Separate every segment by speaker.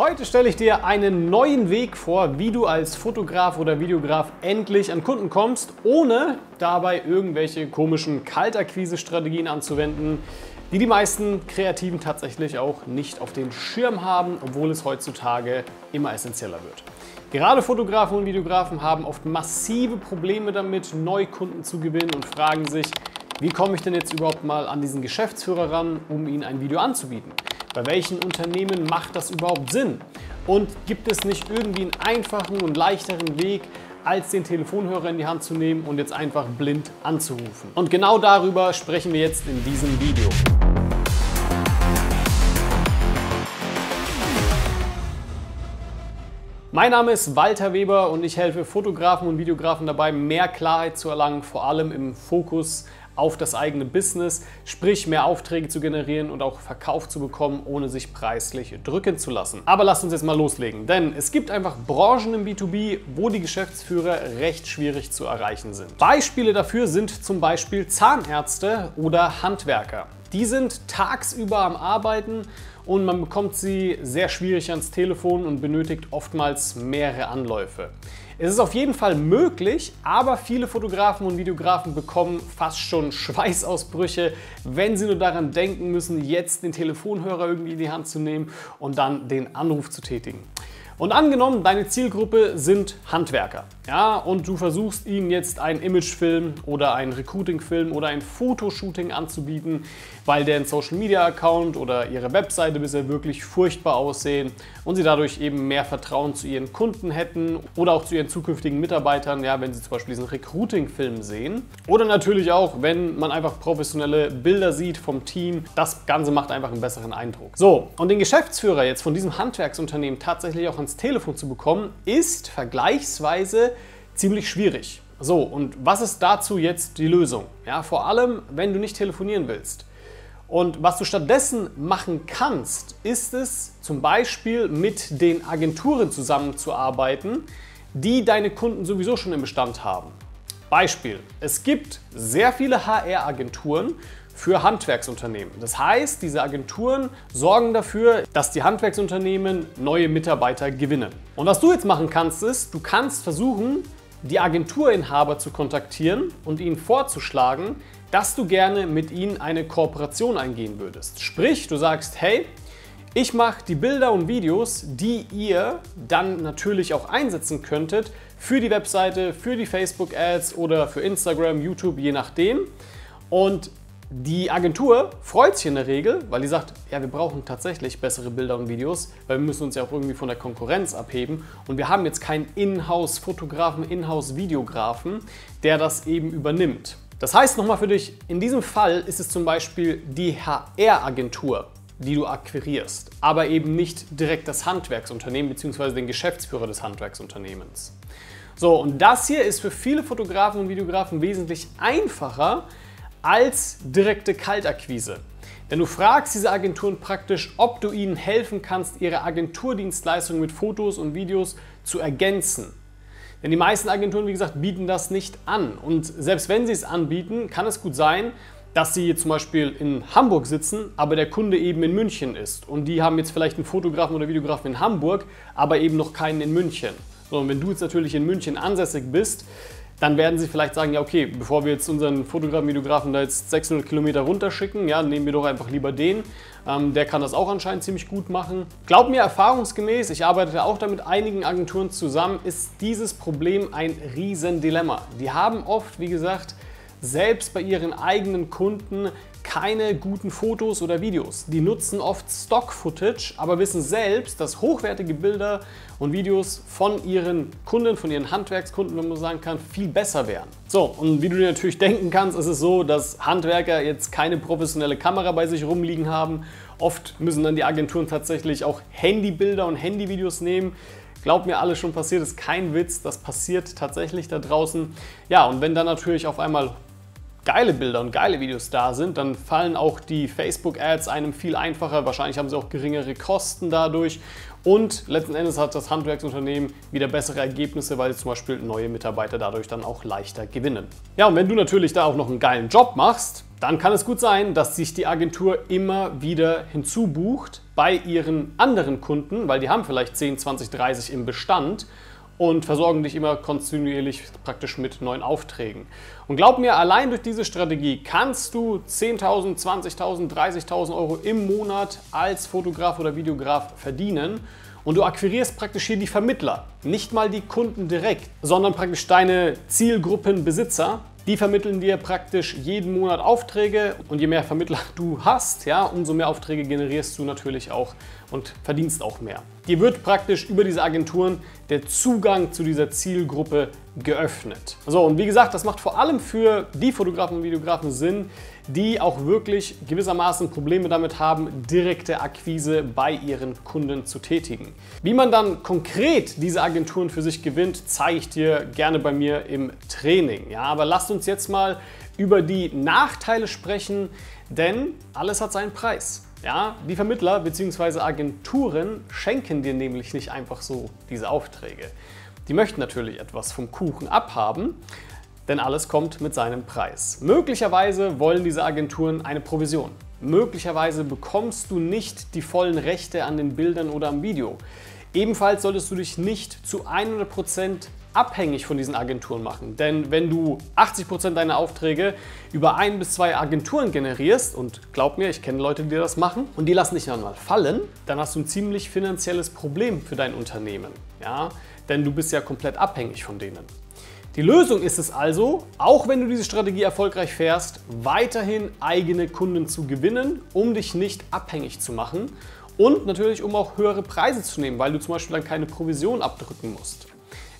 Speaker 1: Heute stelle ich dir einen neuen Weg vor, wie du als Fotograf oder Videograf endlich an Kunden kommst, ohne dabei irgendwelche komischen Kaltakquise-Strategien anzuwenden, die die meisten Kreativen tatsächlich auch nicht auf den Schirm haben, obwohl es heutzutage immer essentieller wird. Gerade Fotografen und Videografen haben oft massive Probleme damit, Neukunden zu gewinnen und fragen sich, wie komme ich denn jetzt überhaupt mal an diesen Geschäftsführer ran, um ihnen ein Video anzubieten? Bei welchen Unternehmen macht das überhaupt Sinn? Und gibt es nicht irgendwie einen einfachen und leichteren Weg, als den Telefonhörer in die Hand zu nehmen und jetzt einfach blind anzurufen? Und genau darüber sprechen wir jetzt in diesem Video. Mein Name ist Walter Weber und ich helfe Fotografen und Videografen dabei, mehr Klarheit zu erlangen, vor allem im Fokus auf das eigene Business, sprich mehr Aufträge zu generieren und auch Verkauf zu bekommen, ohne sich preislich drücken zu lassen. Aber lasst uns jetzt mal loslegen, denn es gibt einfach Branchen im B2B, wo die Geschäftsführer recht schwierig zu erreichen sind. Beispiele dafür sind zum Beispiel Zahnärzte oder Handwerker. Die sind tagsüber am Arbeiten und man bekommt sie sehr schwierig ans Telefon und benötigt oftmals mehrere Anläufe. Es ist auf jeden Fall möglich, aber viele Fotografen und Videografen bekommen fast schon Schweißausbrüche, wenn sie nur daran denken müssen, jetzt den Telefonhörer irgendwie in die Hand zu nehmen und dann den Anruf zu tätigen. Und angenommen, deine Zielgruppe sind Handwerker, ja, und du versuchst ihnen jetzt einen Imagefilm oder einen Recruiting-Film oder ein Fotoshooting anzubieten, weil deren Social-Media-Account oder ihre Webseite bisher wirklich furchtbar aussehen und sie dadurch eben mehr Vertrauen zu ihren Kunden hätten oder auch zu ihren zukünftigen Mitarbeitern, ja, wenn sie zum Beispiel diesen Recruiting-Film sehen. Oder natürlich auch, wenn man einfach professionelle Bilder sieht vom Team. Das Ganze macht einfach einen besseren Eindruck. So, und den Geschäftsführer jetzt von diesem Handwerksunternehmen tatsächlich auch ans Telefon zu bekommen, ist vergleichsweise ziemlich schwierig. So, und was ist dazu jetzt die Lösung? Ja, vor allem, wenn du nicht telefonieren willst. Und was du stattdessen machen kannst, ist es zum Beispiel mit den Agenturen zusammenzuarbeiten, die deine Kunden sowieso schon im Bestand haben. Beispiel, es gibt sehr viele HR-Agenturen für Handwerksunternehmen. Das heißt, diese Agenturen sorgen dafür, dass die Handwerksunternehmen neue Mitarbeiter gewinnen. Und was du jetzt machen kannst, ist, du kannst versuchen, die Agenturinhaber zu kontaktieren und ihnen vorzuschlagen, dass du gerne mit ihnen eine Kooperation eingehen würdest. Sprich, du sagst, hey, ich mache die Bilder und Videos, die ihr dann natürlich auch einsetzen könntet für die Webseite, für die Facebook-Ads oder für Instagram, YouTube, je nachdem. Und die Agentur freut sich in der Regel, weil die sagt, ja, wir brauchen tatsächlich bessere Bilder und Videos, weil wir müssen uns ja auch irgendwie von der Konkurrenz abheben. Und wir haben jetzt keinen Inhouse-Fotografen, Inhouse-Videografen, der das eben übernimmt. Das heißt nochmal für dich, in diesem Fall ist es zum Beispiel die HR-Agentur, die du akquirierst, aber eben nicht direkt das Handwerksunternehmen bzw. den Geschäftsführer des Handwerksunternehmens. So, und das hier ist für viele Fotografen und Videografen wesentlich einfacher als direkte Kaltakquise. Denn du fragst diese Agenturen praktisch, ob du ihnen helfen kannst, ihre Agenturdienstleistungen mit Fotos und Videos zu ergänzen. Denn die meisten Agenturen, wie gesagt, bieten das nicht an. Und selbst wenn sie es anbieten, kann es gut sein, dass sie zum Beispiel in Hamburg sitzen, aber der Kunde eben in München ist. Und die haben jetzt vielleicht einen Fotografen oder Videografen in Hamburg, aber eben noch keinen in München. So, und wenn du jetzt natürlich in München ansässig bist, dann werden sie vielleicht sagen, ja okay, bevor wir jetzt unseren Fotografen, Videografen da jetzt 600 Kilometer runterschicken, ja, nehmen wir doch einfach lieber den. Ähm, der kann das auch anscheinend ziemlich gut machen. Glaub mir, erfahrungsgemäß, ich arbeite auch da mit einigen Agenturen zusammen, ist dieses Problem ein Riesendilemma. Die haben oft, wie gesagt, selbst bei ihren eigenen Kunden keine guten Fotos oder Videos. Die nutzen oft Stock-Footage, aber wissen selbst, dass hochwertige Bilder und Videos von ihren Kunden, von ihren Handwerkskunden, wenn man so sagen kann, viel besser wären. So, und wie du dir natürlich denken kannst, ist es so, dass Handwerker jetzt keine professionelle Kamera bei sich rumliegen haben. Oft müssen dann die Agenturen tatsächlich auch Handybilder und Handyvideos nehmen. Glaubt mir, alles schon passiert, ist kein Witz, das passiert tatsächlich da draußen. Ja, und wenn dann natürlich auf einmal geile Bilder und geile Videos da sind, dann fallen auch die Facebook-Ads einem viel einfacher. Wahrscheinlich haben sie auch geringere Kosten dadurch. Und letzten Endes hat das Handwerksunternehmen wieder bessere Ergebnisse, weil zum Beispiel neue Mitarbeiter dadurch dann auch leichter gewinnen. Ja, und wenn du natürlich da auch noch einen geilen Job machst, dann kann es gut sein, dass sich die Agentur immer wieder hinzubucht bei ihren anderen Kunden, weil die haben vielleicht 10, 20, 30 im Bestand und versorgen dich immer kontinuierlich praktisch mit neuen Aufträgen. Und glaub mir, allein durch diese Strategie kannst du 10.000, 20.000, 30.000 Euro im Monat als Fotograf oder Videograf verdienen. Und du akquirierst praktisch hier die Vermittler, nicht mal die Kunden direkt, sondern praktisch deine Zielgruppenbesitzer, die vermitteln dir praktisch jeden Monat Aufträge und je mehr Vermittler du hast, ja, umso mehr Aufträge generierst du natürlich auch und verdienst auch mehr. Dir wird praktisch über diese Agenturen der Zugang zu dieser Zielgruppe geöffnet. So, und wie gesagt, das macht vor allem für die Fotografen und Videografen Sinn, die auch wirklich gewissermaßen Probleme damit haben, direkte Akquise bei ihren Kunden zu tätigen. Wie man dann konkret diese Agenturen für sich gewinnt, zeige ich dir gerne bei mir im Training. Ja, aber lasst uns jetzt mal über die Nachteile sprechen, denn alles hat seinen Preis. Ja, die Vermittler bzw. Agenturen schenken dir nämlich nicht einfach so diese Aufträge. Die möchten natürlich etwas vom Kuchen abhaben, denn alles kommt mit seinem Preis. Möglicherweise wollen diese Agenturen eine Provision. Möglicherweise bekommst du nicht die vollen Rechte an den Bildern oder am Video. Ebenfalls solltest du dich nicht zu 100% abhängig von diesen Agenturen machen. Denn wenn du 80% deiner Aufträge über ein bis zwei Agenturen generierst, und glaub mir, ich kenne Leute, die das machen, und die lassen dich dann mal fallen, dann hast du ein ziemlich finanzielles Problem für dein Unternehmen. Ja? Denn du bist ja komplett abhängig von denen. Die Lösung ist es also, auch wenn du diese Strategie erfolgreich fährst, weiterhin eigene Kunden zu gewinnen, um dich nicht abhängig zu machen und natürlich um auch höhere Preise zu nehmen, weil du zum Beispiel dann keine Provision abdrücken musst.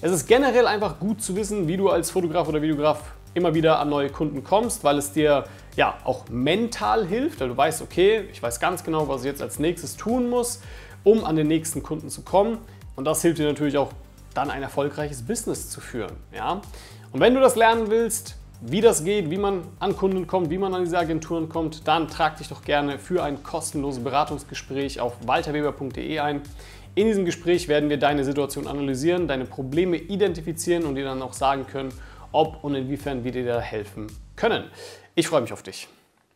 Speaker 1: Es ist generell einfach gut zu wissen, wie du als Fotograf oder Videograf immer wieder an neue Kunden kommst, weil es dir ja auch mental hilft, weil du weißt, okay, ich weiß ganz genau, was ich jetzt als nächstes tun muss, um an den nächsten Kunden zu kommen. Und das hilft dir natürlich auch dann ein erfolgreiches Business zu führen. Ja? Und wenn du das lernen willst, wie das geht, wie man an Kunden kommt, wie man an diese Agenturen kommt, dann trag dich doch gerne für ein kostenloses Beratungsgespräch auf walterweber.de ein. In diesem Gespräch werden wir deine Situation analysieren, deine Probleme identifizieren und dir dann auch sagen können, ob und inwiefern wir dir da helfen können. Ich freue mich auf dich.